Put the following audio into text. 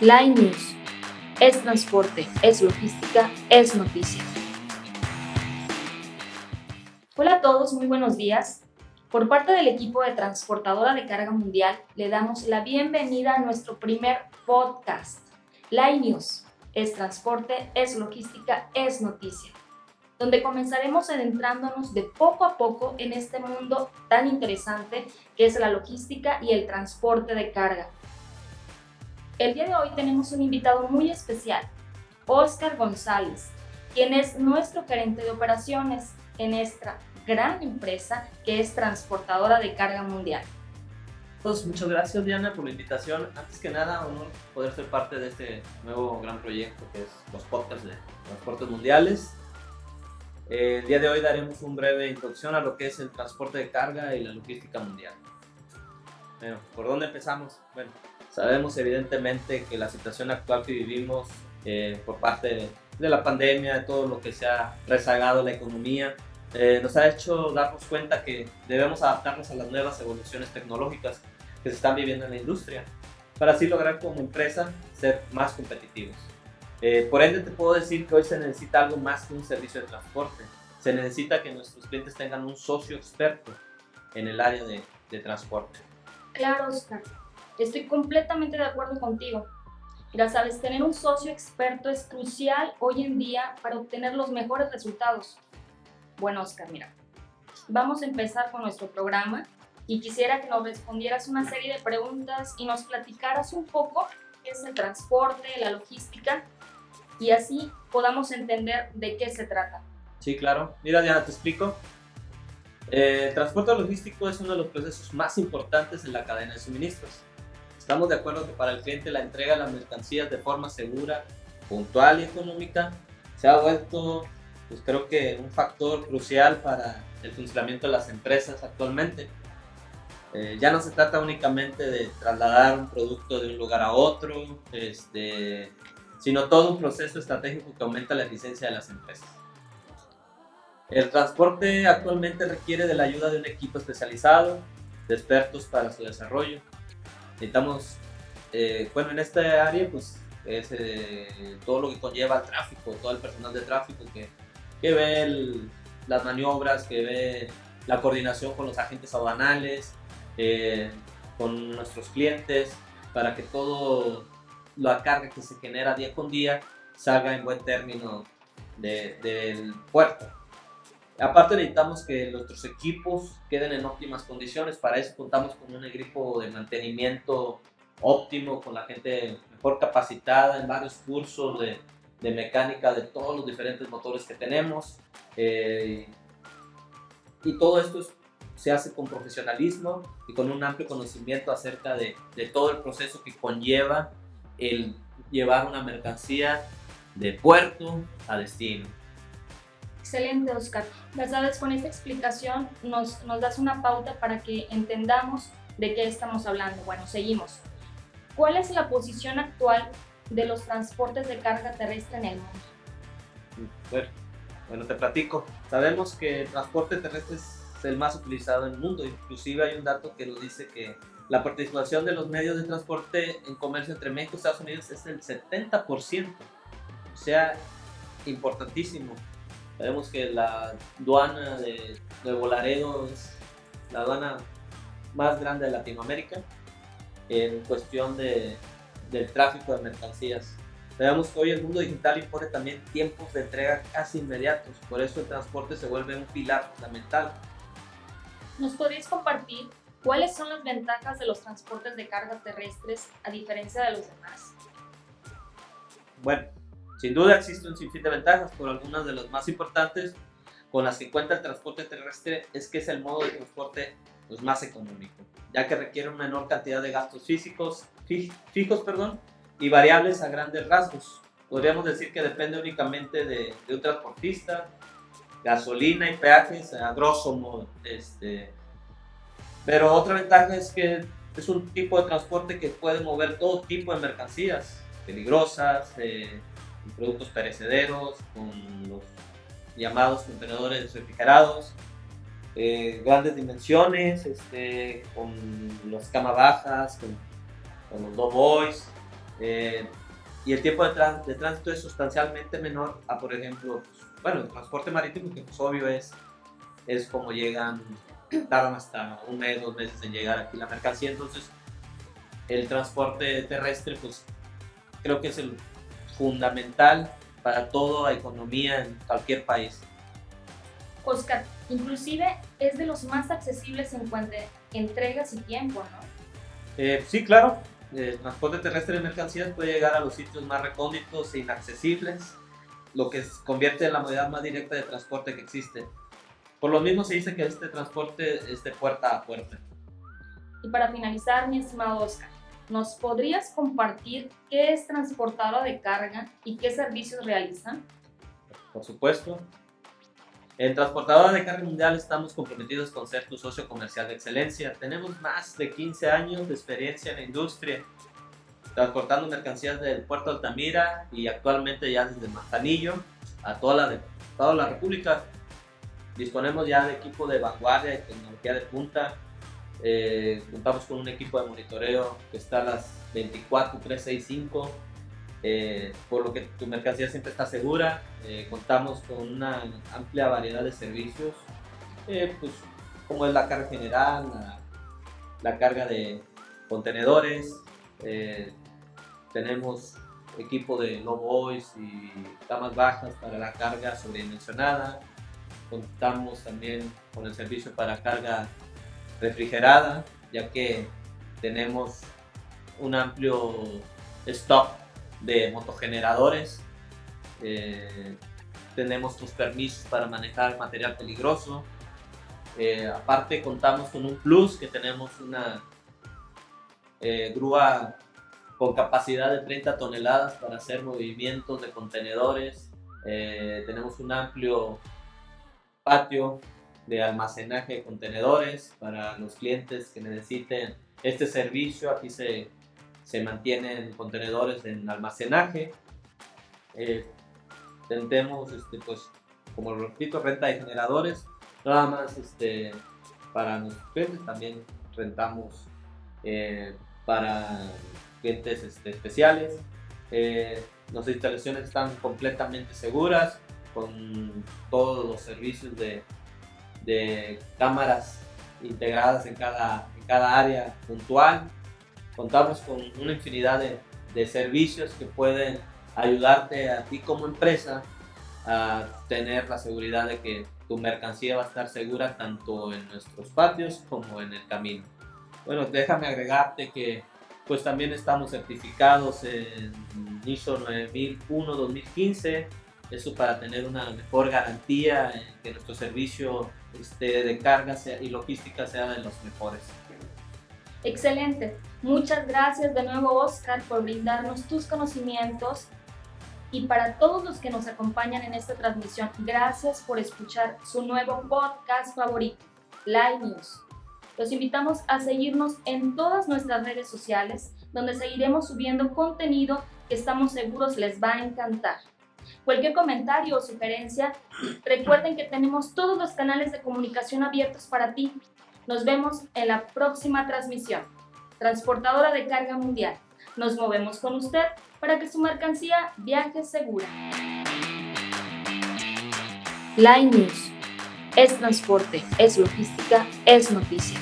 Line News. Es transporte, es logística, es noticia. Hola a todos, muy buenos días. Por parte del equipo de Transportadora de Carga Mundial, le damos la bienvenida a nuestro primer podcast. Line News. Es transporte, es logística, es noticia donde comenzaremos adentrándonos de poco a poco en este mundo tan interesante que es la logística y el transporte de carga. El día de hoy tenemos un invitado muy especial, Oscar González, quien es nuestro gerente de operaciones en esta gran empresa que es transportadora de carga mundial. Pues muchas gracias Diana por la invitación. Antes que nada, honor poder ser parte de este nuevo gran proyecto que es los podcasts de transportes mundiales. El día de hoy daremos un breve introducción a lo que es el transporte de carga y la logística mundial. Bueno, ¿por dónde empezamos? Bueno, sabemos evidentemente que la situación actual que vivimos eh, por parte de, la pandemia, de todo lo que se ha rezagado la economía, eh, nos ha hecho darnos cuenta que debemos adaptarnos a las nuevas evoluciones tecnológicas que se están viviendo en la industria, para así lograr como empresa ser más competitivos. Eh, por ende, te puedo decir que hoy se necesita algo más que un servicio de transporte. Se necesita que nuestros clientes tengan un socio experto en el área de, de transporte. Claro, Oscar. Estoy completamente de acuerdo contigo. Mira, sabes, tener un socio experto es crucial hoy en día para obtener los mejores resultados. Bueno, Oscar, mira, vamos a empezar con nuestro programa y quisiera que nos respondieras una serie de preguntas y nos platicaras un poco qué es el transporte, la logística y así podamos entender de qué se trata. Sí, claro. Mira, Diana, te explico. Eh, el transporte logístico es uno de los procesos más importantes en la cadena de suministros. Estamos de acuerdo que para el cliente la entrega de las mercancías de forma segura, puntual y económica se ha vuelto, pues creo que un factor crucial para el funcionamiento de las empresas actualmente. Eh, ya no se trata únicamente de trasladar un producto de un lugar a otro, este, sino todo un proceso estratégico que aumenta la eficiencia de las empresas. El transporte actualmente requiere de la ayuda de un equipo especializado, de expertos para su desarrollo. Necesitamos, eh, bueno, en esta área, pues es eh, todo lo que conlleva el tráfico, todo el personal de tráfico que, que ve las maniobras, que ve la coordinación con los agentes aduanales, eh, con nuestros clientes, para que todo la carga que se genera día con día salga en buen término del puerto. Aparte necesitamos que nuestros equipos queden en óptimas condiciones, para eso contamos con un equipo de mantenimiento óptimo, con la gente mejor capacitada en varios cursos de, de mecánica de todos los diferentes motores que tenemos. Eh, y todo esto se hace con profesionalismo y con un amplio conocimiento acerca de, de todo el proceso que conlleva el llevar una mercancía de puerto a destino. Excelente, Oscar. Ya sabes, con esta explicación nos, nos das una pauta para que entendamos de qué estamos hablando. Bueno, seguimos. ¿Cuál es la posición actual de los transportes de carga terrestre en el mundo? Bueno, te platico. Sabemos que el transporte terrestre es el más utilizado en el mundo. Inclusive hay un dato que nos dice que la participación de los medios de transporte en comercio entre México y Estados Unidos es del 70%. O sea, importantísimo. Sabemos que la aduana de Nuevo Laredo es la aduana más grande de Latinoamérica en cuestión de, del tráfico de mercancías. Sabemos que hoy el mundo digital impone también tiempos de entrega casi inmediatos, por eso el transporte se vuelve un pilar fundamental. ¿Nos podrías compartir ¿Cuáles son las ventajas de los transportes de carga terrestres a diferencia de los demás? Bueno, sin duda existe un sinfín de ventajas, pero algunas de las más importantes con las que cuenta el transporte terrestre es que es el modo de transporte pues, más económico, ya que requiere una menor cantidad de gastos físicos, fijos perdón, y variables a grandes rasgos. Podríamos decir que depende únicamente de, un transportista, gasolina y peajes, a grosso modo. Este, pero otra ventaja es que es un tipo de transporte que puede mover todo tipo de mercancías peligrosas, eh, productos perecederos, con los llamados contenedores refrigerados, eh, grandes dimensiones, este, con las camas bajas, con, los dos boys, Eh, y el tiempo de, de, tránsito es sustancialmente menor a, por ejemplo, pues, bueno, el transporte marítimo, que pues obvio es, es como llegan, tardan hasta un mes, dos meses en llegar aquí la mercancía, entonces el transporte terrestre, pues creo que es el fundamental para toda economía en cualquier país. Oscar, inclusive es de los más accesibles en cuanto a entregas y tiempo, ¿no? Eh, sí, claro. El transporte terrestre de mercancías puede llegar a los sitios más recónditos e inaccesibles, lo que convierte en la modalidad más directa de transporte que existe. Por lo mismo se dice que este transporte es de puerta a puerta. Y para finalizar, mi estimado Oscar, ¿nos podrías compartir qué es transportadora de carga y qué servicios realizan? Por supuesto. En Transportadora de Carga Mundial estamos comprometidos con ser tu socio comercial de excelencia. Tenemos más de 15 años de experiencia en la industria, transportando mercancías del puerto Altamira y actualmente ya desde Manzanillo a toda la, toda la República. Disponemos ya de equipo de vanguardia y tecnología de punta. Eh, contamos con un equipo de monitoreo que está a las 24, 365 eh, por lo que tu mercancía siempre está segura. Eh, contamos con una amplia variedad de servicios, eh, pues, como es la carga general, la, carga de contenedores. tenemos equipo de low boys y camas bajas para la carga sobredimensionada. Contamos también con el servicio para carga refrigerada, ya que tenemos un amplio stock de motogeneradores. Eh, tenemos tus permisos para manejar material peligroso. Eh, aparte contamos con un plus que tenemos una eh, grúa con capacidad de 30 toneladas para hacer movimientos de contenedores. tenemos un amplio patio de almacenaje de contenedores para los clientes que necesiten este servicio. Aquí se se mantienen contenedores en almacenaje. Eh, este, pues, como lo repito, renta de generadores, nada más este, para nuestros clientes, también rentamos eh, para clientes este, especiales. Eh, nuestras instalaciones están completamente seguras, con todos los servicios de, de cámaras integradas en cada, en cada área puntual contamos con una infinidad de, de servicios que pueden ayudarte a ti como empresa a tener la seguridad de que tu mercancía va a estar segura tanto en nuestros patios como en el camino. Bueno, déjame agregarte que pues también estamos certificados en ISO 9001-2015, eso para tener una mejor garantía en que nuestro servicio este, de carga y logística sea de los mejores. Excelente. Muchas gracias de nuevo Oscar por brindarnos tus conocimientos y para todos los que nos acompañan en esta transmisión, gracias por escuchar su nuevo podcast favorito, Live News. Los invitamos a seguirnos en todas nuestras redes sociales, donde seguiremos subiendo contenido que estamos seguros les va a encantar. Cualquier comentario o sugerencia, recuerden que tenemos todos los canales de comunicación abiertos para ti nos vemos en la próxima transmisión. Transportadora de carga mundial. Nos movemos con usted para que su mercancía viaje segura. Line News. Es transporte, es logística, es noticia.